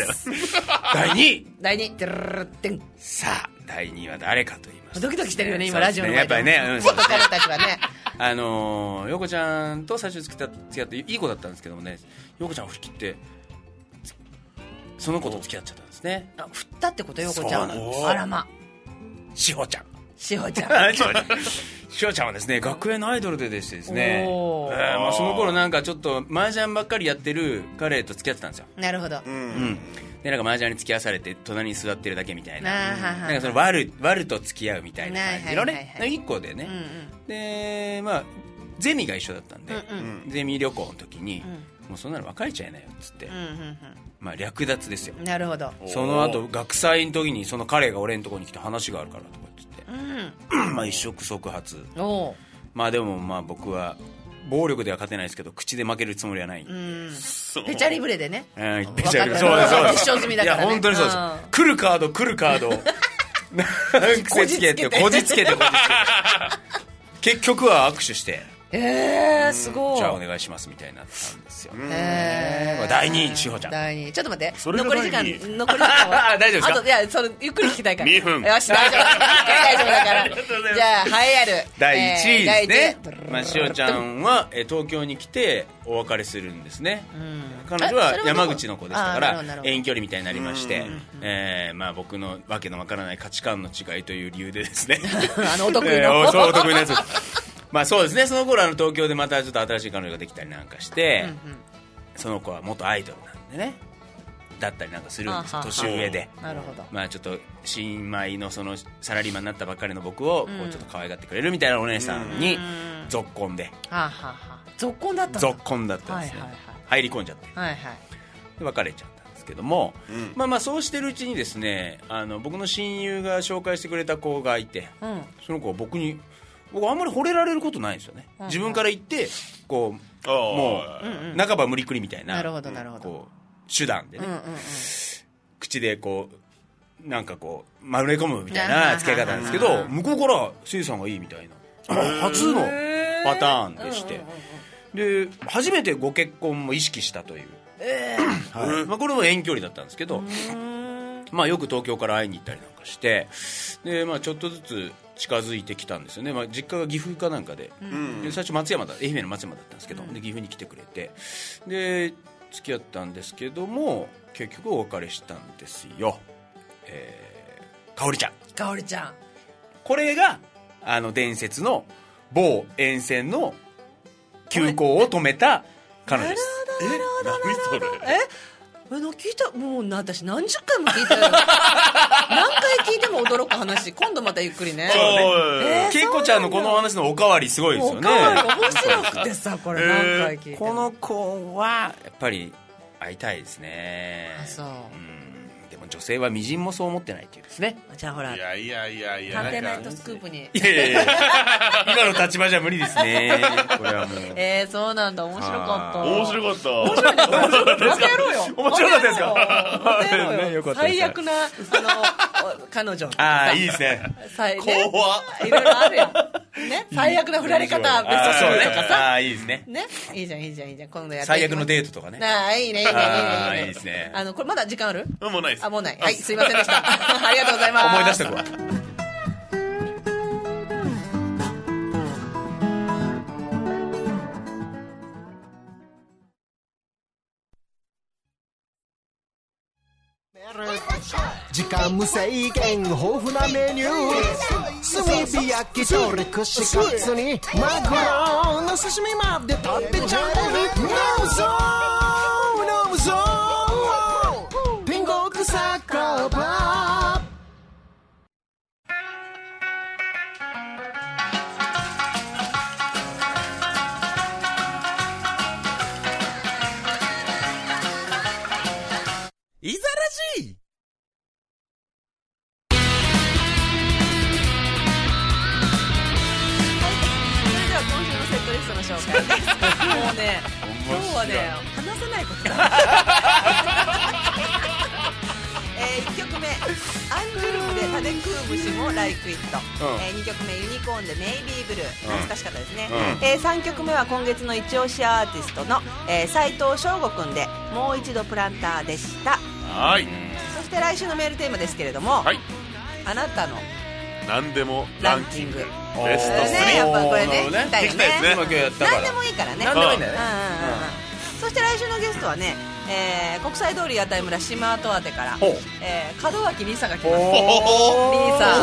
第2位 [LAUGHS] 第2ドゥルルルルってんさあ第2位は誰かと言います。とドキドキしてるよね今ラジオの前で。やっぱりね、うん元彼たちはね。[LAUGHS] [LAUGHS] あのー、陽子ちゃんと最初付き合付き合っていい子だったんですけどもね。陽子ちゃん振り切ってその子と付き合っちゃったんですね。あ振ったってことよこちゃん。あらま。志保ちゃんしほちゃん。[LAUGHS] 志保ちゃんはですね学園のアイドルででしてですね、えおー。ーまあ、その頃なんかちょっと麻雀ばっかりやってる彼と付き合ってたんですよ。なるほど。うん、でなんか麻雀に付き合わされて隣に座ってるだけみたいな。あーははなんかその悪悪と付き合うみたいな感じのはいはいはいはね一個でね、うんうん。でまあゼミが一緒だったんで、うんゼミ旅行の時に、もうそんなの別れちゃいなよっつって、うんうんまあ略奪ですよ。うんなるほど。その後学祭の時にその彼が俺のとこに来て話があるからとかうん。[CLEARS THROAT] まあ一触即発。まあでもまあ僕は暴力では勝てないですけど口で負けるつもりはない、ペチャリブレでね。うん分かった。そうですそうです。済みだからね。いや本当にそうです。うん。来るカード来るカード。[LAUGHS] 癖つけて。こじつけてこじつけて。結局は握手してえー、すごい。じゃあお願いしますみたいになったんですよえー第二位志保ちゃん。第二位。ちょっと待って。残り時間残り時間は？あ [LAUGHS] 大丈夫ですか？あといやそれゆっくり聞きたいから。2分。よし大丈夫。大丈夫だから。[LAUGHS] じゃあ栄えある第1位ですね、えーまあ、しおちゃんはえー東京に来てお別れするんですね、うん。彼女は山口の子でしたから遠距離みたいになりまして、えーまあ、僕のわけのわからない価値観の違いという理由でですね。[LAUGHS] あのお得意の。えーそうお得意のやつまあそうですね。その頃あの東京でまたちょっと新しい彼女ができたりなんかして、その子は元アイドルなんでね。だったりなんかするんです年上で。なるほど。まあちょっと新米のそのサラリーマンになったばっかりの僕をこうちょっと可愛がってくれるみたいなお姉さんにぞっこんで。はあ、はあはあ、続婚だったぞっこんだったんですね。はいはい入り込んじゃって。はいはい。で別れちゃったんですけども、まあまあそうしてるうちにですねあの僕の親友が紹介してくれた子がいて。うん。その子は僕に僕あんまり惚れられることないんですよね、自分から言ってこうもう半ば無理くりみたいななるほどなるほど。こう手段でね、うんうんうん。口でこうなんかこう丸め込むみたいはいはいはない付け方なんですけど向こうから「せいさんがいい」みたいな。[LAUGHS] 初のパターンでして。で初めてご結婚も意識したという、[COUGHS] はい。まあ、これも遠距離だったんですけど、まあ、よく東京から会いに行ったりなんかしてで、まあ、ちょっとずつ近づいてきたんですよね、まあ、実家が岐阜かなんかで,、で最初松山だ愛媛の松山だったんですけど、で岐阜に来てくれて。で付き合ったんですけども結局お別れしたんですよ。えー、かおりちゃん。かおりちゃん。これがあの伝説の某沿線の急行を止めた彼女です。え何それ。ええな聞いたもうな私何十回も聞いたよ。[LAUGHS] 何回聞いても驚く話。今度またゆっくりね。そうね。えーけいこちゃんのこの話のおかわりすごいですよね。おかわり面白くてさこれ。何回聞いても。この子はやっぱり会いたいですね。あそう。うん女性はみじんもそう思ってないっていうですね。じゃあほらいやいやいやいや探偵ナイトスクープに。いやいやいや。今の立場じゃ無理ですね。これはもう。えー、そうなんだ。面白かった。面白かった。面白かった。またやろうよ面白かったですか？またやろうよ。ねよかった最悪なあのお彼女 [LAUGHS] ああいいですね。最ね。怖っ。いろいろあるよ。ね？[LAUGHS] 最悪な振られ方ベスト3とかあさ。あいいですね。ね？いいじゃんいいじゃんいいじゃん。今度やって最悪のーデートとかね。なあいいねいいねいいね。あーいいねいいですね。あのこれまだ時間ある？もうないです。あもうない。はいすいませんでした。[LAUGHS] ありがとうございます。思い出した子は時間無制限豊富なメニュー。炭火焼き鳥串カツにマグロの刺身まで食べちゃう飲むぞ飲むぞ酒場いざらじそれでは今週のセットリストの紹介です。[LAUGHS] もうね今日はね話せないことだアンジュルムで「タデクームシもライクイット」うん。えー、2曲目ユニコーンで「メイビーブルー」懐かしかったですね、うん。えー、3曲目は今月の一押しアーティストの、えー、斉藤翔吾くんで「もう一度プランター」でした。はい。そして来週のメールテーマですけれども、はい。あなたの何でもランキング。ベストねやっぱこれね聞きたいよね。何でもいいから。ね何でもいいん。だよねうん。うんうんうん。そして来週のゲストはね、えー国際通り屋台村島跡宛てからえー、門脇リサが来ます。リサ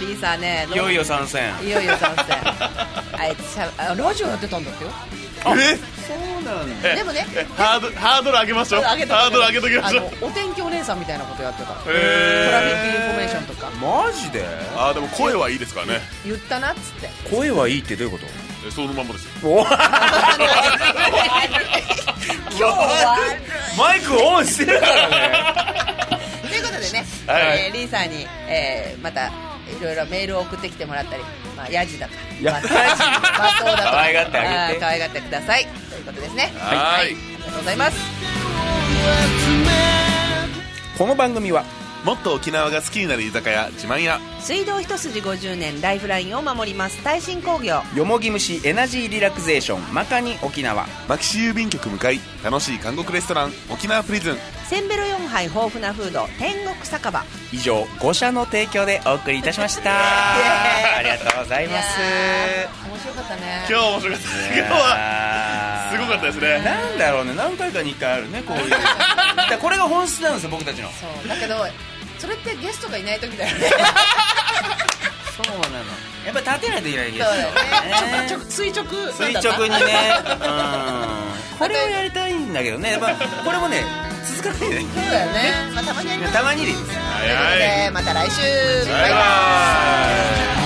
リーサねいよいよ参戦。いよいよ参戦。[LAUGHS] あいつしゃあラジオやってたんだってよ。え？そうなんだ。えでもねえハードハードル上げましょう。ハードル上げときましょう。お天気お姉さんみたいなことやってた。トへラフィックインフォメーションとか。マジで？あーでも声はいいですからね。言ったなっつって。声はいいってどういうこと？えそのまんまですよマイクオンしてるからね。ということでね、はい。えーリーさんに、えーまたいろいろメールを送ってきてもらったり、まあ、ヤジだか。ヤジ罵倒だとか。[LAUGHS] 可愛がってあげて。ー可愛がってください。ということですね。はい。ありがとうございます。この番組はもっと沖縄が好きになる居酒屋自慢屋水道一筋50年ライフラインを守ります。耐震工業。よもぎ虫エナジーリラクゼーション。マカニ沖縄。牧師郵便局向かい。楽しい韓国レストラン沖縄プリズン。せんべろ4杯豊富なフード天国酒場。以上5社の提供でお送りいたしました。ありがとうございます。面白かったね。今日面白かった。今日はすごかったですね。なんだろうね。何回かに1回あるねこういう。[LAUGHS] これが本質なんですよ僕たちの。そう。だけどそれってゲストがいない時だよね [LAUGHS] そうなの。やっぱり立てないといけないですよ。ね。ちょ垂直。垂直にね。うん。これをやりたいんだけどね。やっぱこれもね続かないね。そうだよね、まあ、たまにやります。たまにでいいですということでまた来週。バイバイ